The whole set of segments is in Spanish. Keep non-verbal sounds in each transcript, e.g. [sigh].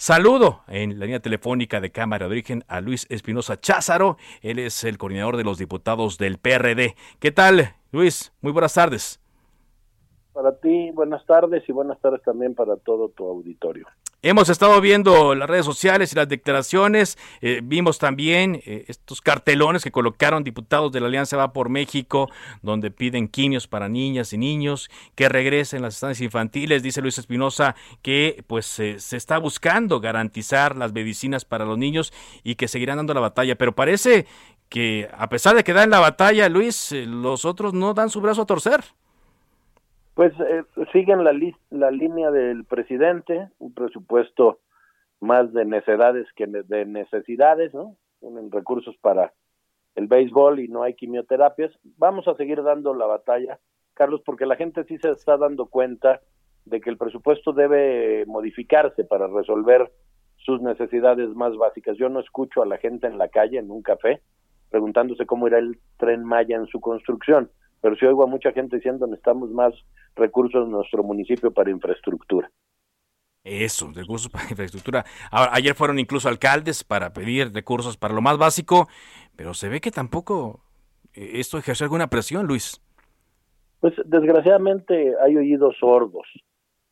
Saludo en la línea telefónica de Cámara de Origen a Luis Espinosa Cházaro. Él es el coordinador de los diputados del PRD. ¿Qué tal, Luis? Muy buenas tardes. Para ti, buenas tardes y buenas tardes también para todo tu auditorio. Hemos estado viendo las redes sociales y las declaraciones, eh, vimos también eh, estos cartelones que colocaron diputados de la Alianza Va por México, donde piden quimios para niñas y niños, que regresen las estancias infantiles. Dice Luis Espinosa que pues se está buscando garantizar las medicinas para los niños y que seguirán dando la batalla, pero parece que a pesar de que dan la batalla, Luis, eh, los otros no dan su brazo a torcer. Pues eh, siguen la, la línea del presidente, un presupuesto más de necedades que de necesidades, ¿no? Tienen recursos para el béisbol y no hay quimioterapias. Vamos a seguir dando la batalla, Carlos, porque la gente sí se está dando cuenta de que el presupuesto debe modificarse para resolver sus necesidades más básicas. Yo no escucho a la gente en la calle, en un café, preguntándose cómo irá el tren Maya en su construcción pero sí oigo a mucha gente diciendo necesitamos más recursos en nuestro municipio para infraestructura. Eso, recursos para [laughs] infraestructura. Ahora, ayer fueron incluso alcaldes para pedir recursos para lo más básico, pero se ve que tampoco eh, esto ejerce alguna presión, Luis. Pues desgraciadamente hay oídos sordos.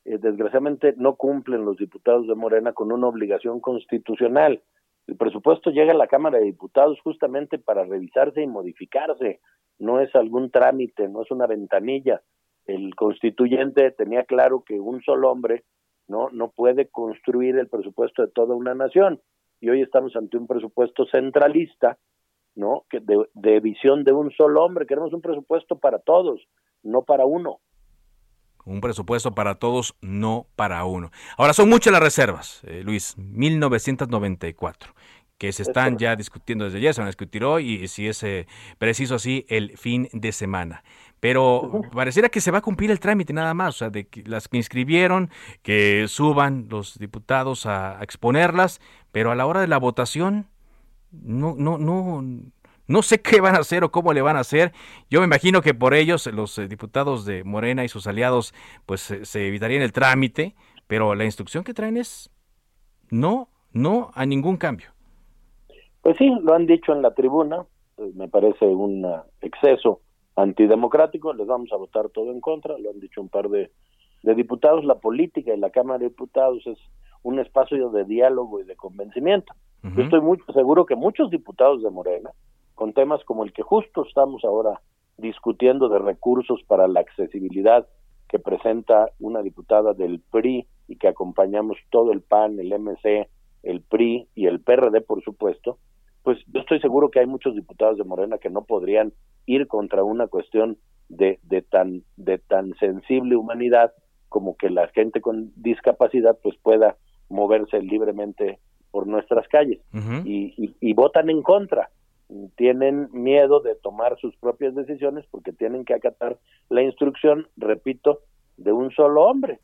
Eh, desgraciadamente no cumplen los diputados de Morena con una obligación constitucional. El presupuesto llega a la Cámara de Diputados justamente para revisarse y modificarse no es algún trámite, no es una ventanilla. El constituyente tenía claro que un solo hombre no no puede construir el presupuesto de toda una nación y hoy estamos ante un presupuesto centralista, ¿no? Que de, de visión de un solo hombre, queremos un presupuesto para todos, no para uno. Un presupuesto para todos, no para uno. Ahora, son muchas las reservas, eh, Luis, 1994 que se están ya discutiendo desde ayer, se van a discutir hoy y si es eh, preciso así el fin de semana. Pero pareciera que se va a cumplir el trámite nada más, o sea, de que las que inscribieron, que suban los diputados a, exponerlas, pero a la hora de la votación no, no, no, no sé qué van a hacer o cómo le van a hacer. Yo me imagino que por ellos los eh, diputados de Morena y sus aliados pues se evitarían el trámite, pero la instrucción que traen es no, no a ningún cambio. Pues sí, lo han dicho en la tribuna, pues me parece un exceso antidemocrático, les vamos a votar todo en contra, lo han dicho un par de, diputados, la política y la Cámara de Diputados es un espacio de diálogo y de convencimiento. Yo estoy muy seguro que muchos diputados de Morena, con temas como el que justo estamos ahora discutiendo de recursos para la accesibilidad que presenta una diputada del PRI y que acompañamos todo el PAN, el MC, el PRI y el PRD, por supuesto, pues yo estoy seguro que hay muchos diputados de Morena que no podrían ir contra una cuestión de, de tan de tan sensible humanidad como que la gente con discapacidad pues pueda moverse libremente por nuestras calles. Y, y, votan en contra tienen miedo de tomar sus propias decisiones porque tienen que acatar la instrucción repito de un solo hombre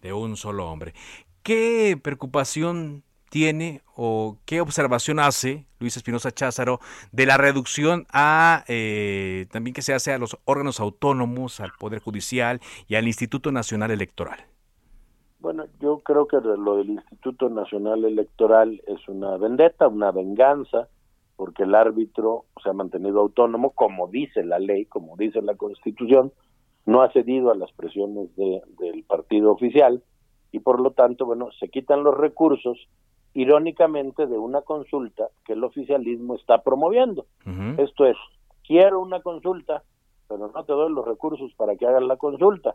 de un solo hombre qué preocupación tiene o qué observación hace Luis Espinosa Cházaro de la reducción a eh, también que se hace a los órganos autónomos, al Poder Judicial y al Instituto Nacional Electoral? Bueno, yo creo que lo del Instituto Nacional Electoral es una vendetta, una venganza, porque el árbitro se ha mantenido autónomo, como dice la ley, como dice la Constitución, no ha cedido a las presiones del partido oficial y por lo tanto, bueno, se quitan los recursos irónicamente, de una consulta que el oficialismo está promoviendo. Esto es, quiero una consulta, pero no te doy los recursos para que hagan la consulta.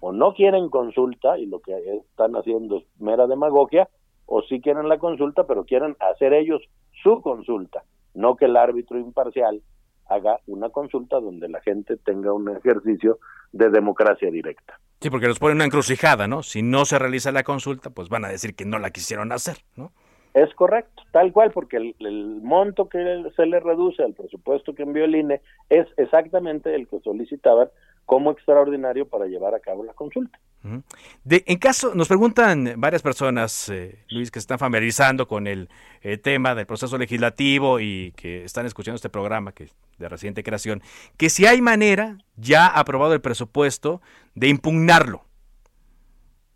O no quieren consulta y lo que están haciendo es mera demagogia, o sí quieren la consulta, pero quieren hacer ellos su consulta, no que el árbitro imparcial haga una consulta donde la gente tenga un ejercicio de democracia directa. Sí, porque nos pone una encrucijada, ¿no? Si no se realiza la consulta, pues van a decir que no la quisieron hacer, ¿no? Es correcto, tal cual, porque el, monto que se le reduce al presupuesto que envió el INE es exactamente el que solicitaban como extraordinario para llevar a cabo la consulta. De, en caso, nos preguntan varias personas, eh, Luis, que se están familiarizando con el eh, tema del proceso legislativo y que están escuchando este programa que de reciente creación, que si hay manera, ya aprobado el presupuesto, de impugnarlo.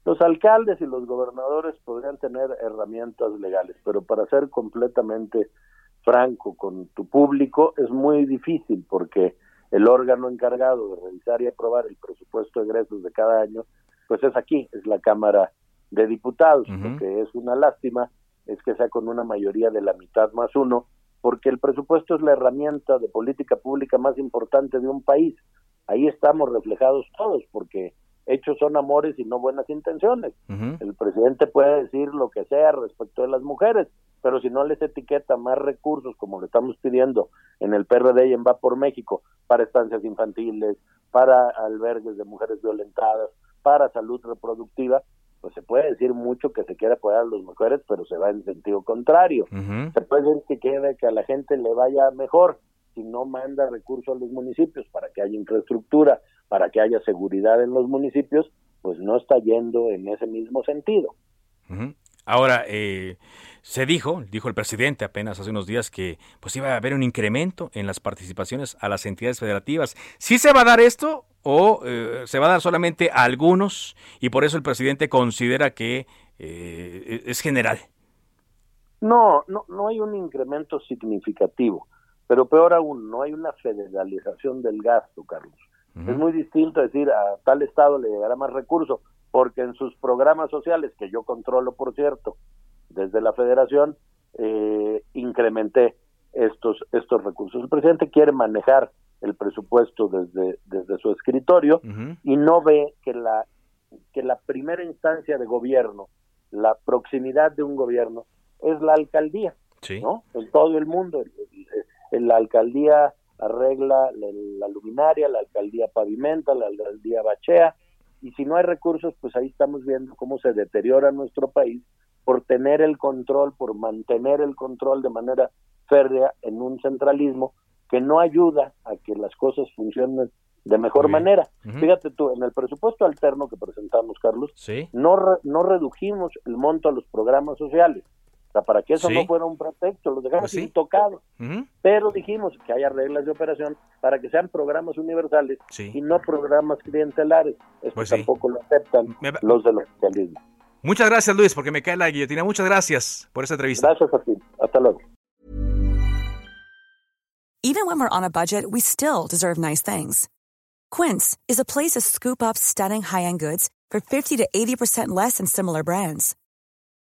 Los alcaldes y los gobernadores podrían tener herramientas legales, pero para ser completamente franco con tu público es muy difícil porque el órgano encargado de revisar y aprobar el presupuesto de egresos de cada año, pues es aquí, es la Cámara de Diputados. Lo que es una lástima es que sea con una mayoría de la mitad más uno, porque el presupuesto es la herramienta de política pública más importante de un país. Ahí estamos reflejados todos, porque hechos son amores y no buenas intenciones. El presidente puede decir lo que sea respecto de las mujeres, pero si no les etiqueta más recursos, como le estamos pidiendo en el PRD y en Va por México, para estancias infantiles, para albergues de mujeres violentadas, para salud reproductiva, pues se puede decir mucho que se quiere apoyar a las mujeres, pero se va en sentido contrario. Se puede decir que quiere que a la gente le vaya mejor si no manda recursos a los municipios para que haya infraestructura, para que haya seguridad en los municipios, pues no está yendo en ese mismo sentido. Ahora, eh, se dijo, dijo el presidente apenas hace unos días que pues iba a haber un incremento en las participaciones a las entidades federativas. ¿Sí se va a dar esto o eh, se va a dar solamente a algunos y por eso el presidente considera que eh, es general? No, no, no hay un incremento significativo, pero peor aún, no hay una federalización del gasto, Carlos. Es muy distinto decir a tal estado le llegará más recursos, porque en sus programas sociales, que yo controlo, por cierto, desde la federación, eh, incrementé estos, estos recursos. El presidente quiere manejar el presupuesto desde, desde su escritorio y no ve que la, que la primera instancia de gobierno, la proximidad de un gobierno, es la alcaldía, ¿no? En todo el mundo. La alcaldía arregla la, luminaria, la alcaldía pavimenta, la alcaldía bachea, y si no hay recursos, pues ahí estamos viendo cómo se deteriora nuestro país por tener el control, por mantener el control de manera férrea en un centralismo que no ayuda a que las cosas funcionen de mejor manera. Fíjate tú, en el presupuesto alterno que presentamos, Carlos, no, no redujimos el monto a los programas sociales para que eso no fuera un pretexto, los dejamos pues intocados. Pero dijimos que haya reglas de operación para que sean programas universales y no programas clientelares. Esto pues tampoco lo aceptan los del oficialismo. Muchas gracias, Luis, porque me cae la guillotina. Muchas gracias por esta entrevista. Gracias a ti. Hasta luego. Even when we're on a budget, we still deserve nice things. Quince is a place to scoop up stunning high-end goods for 50 to 80% less than similar brands.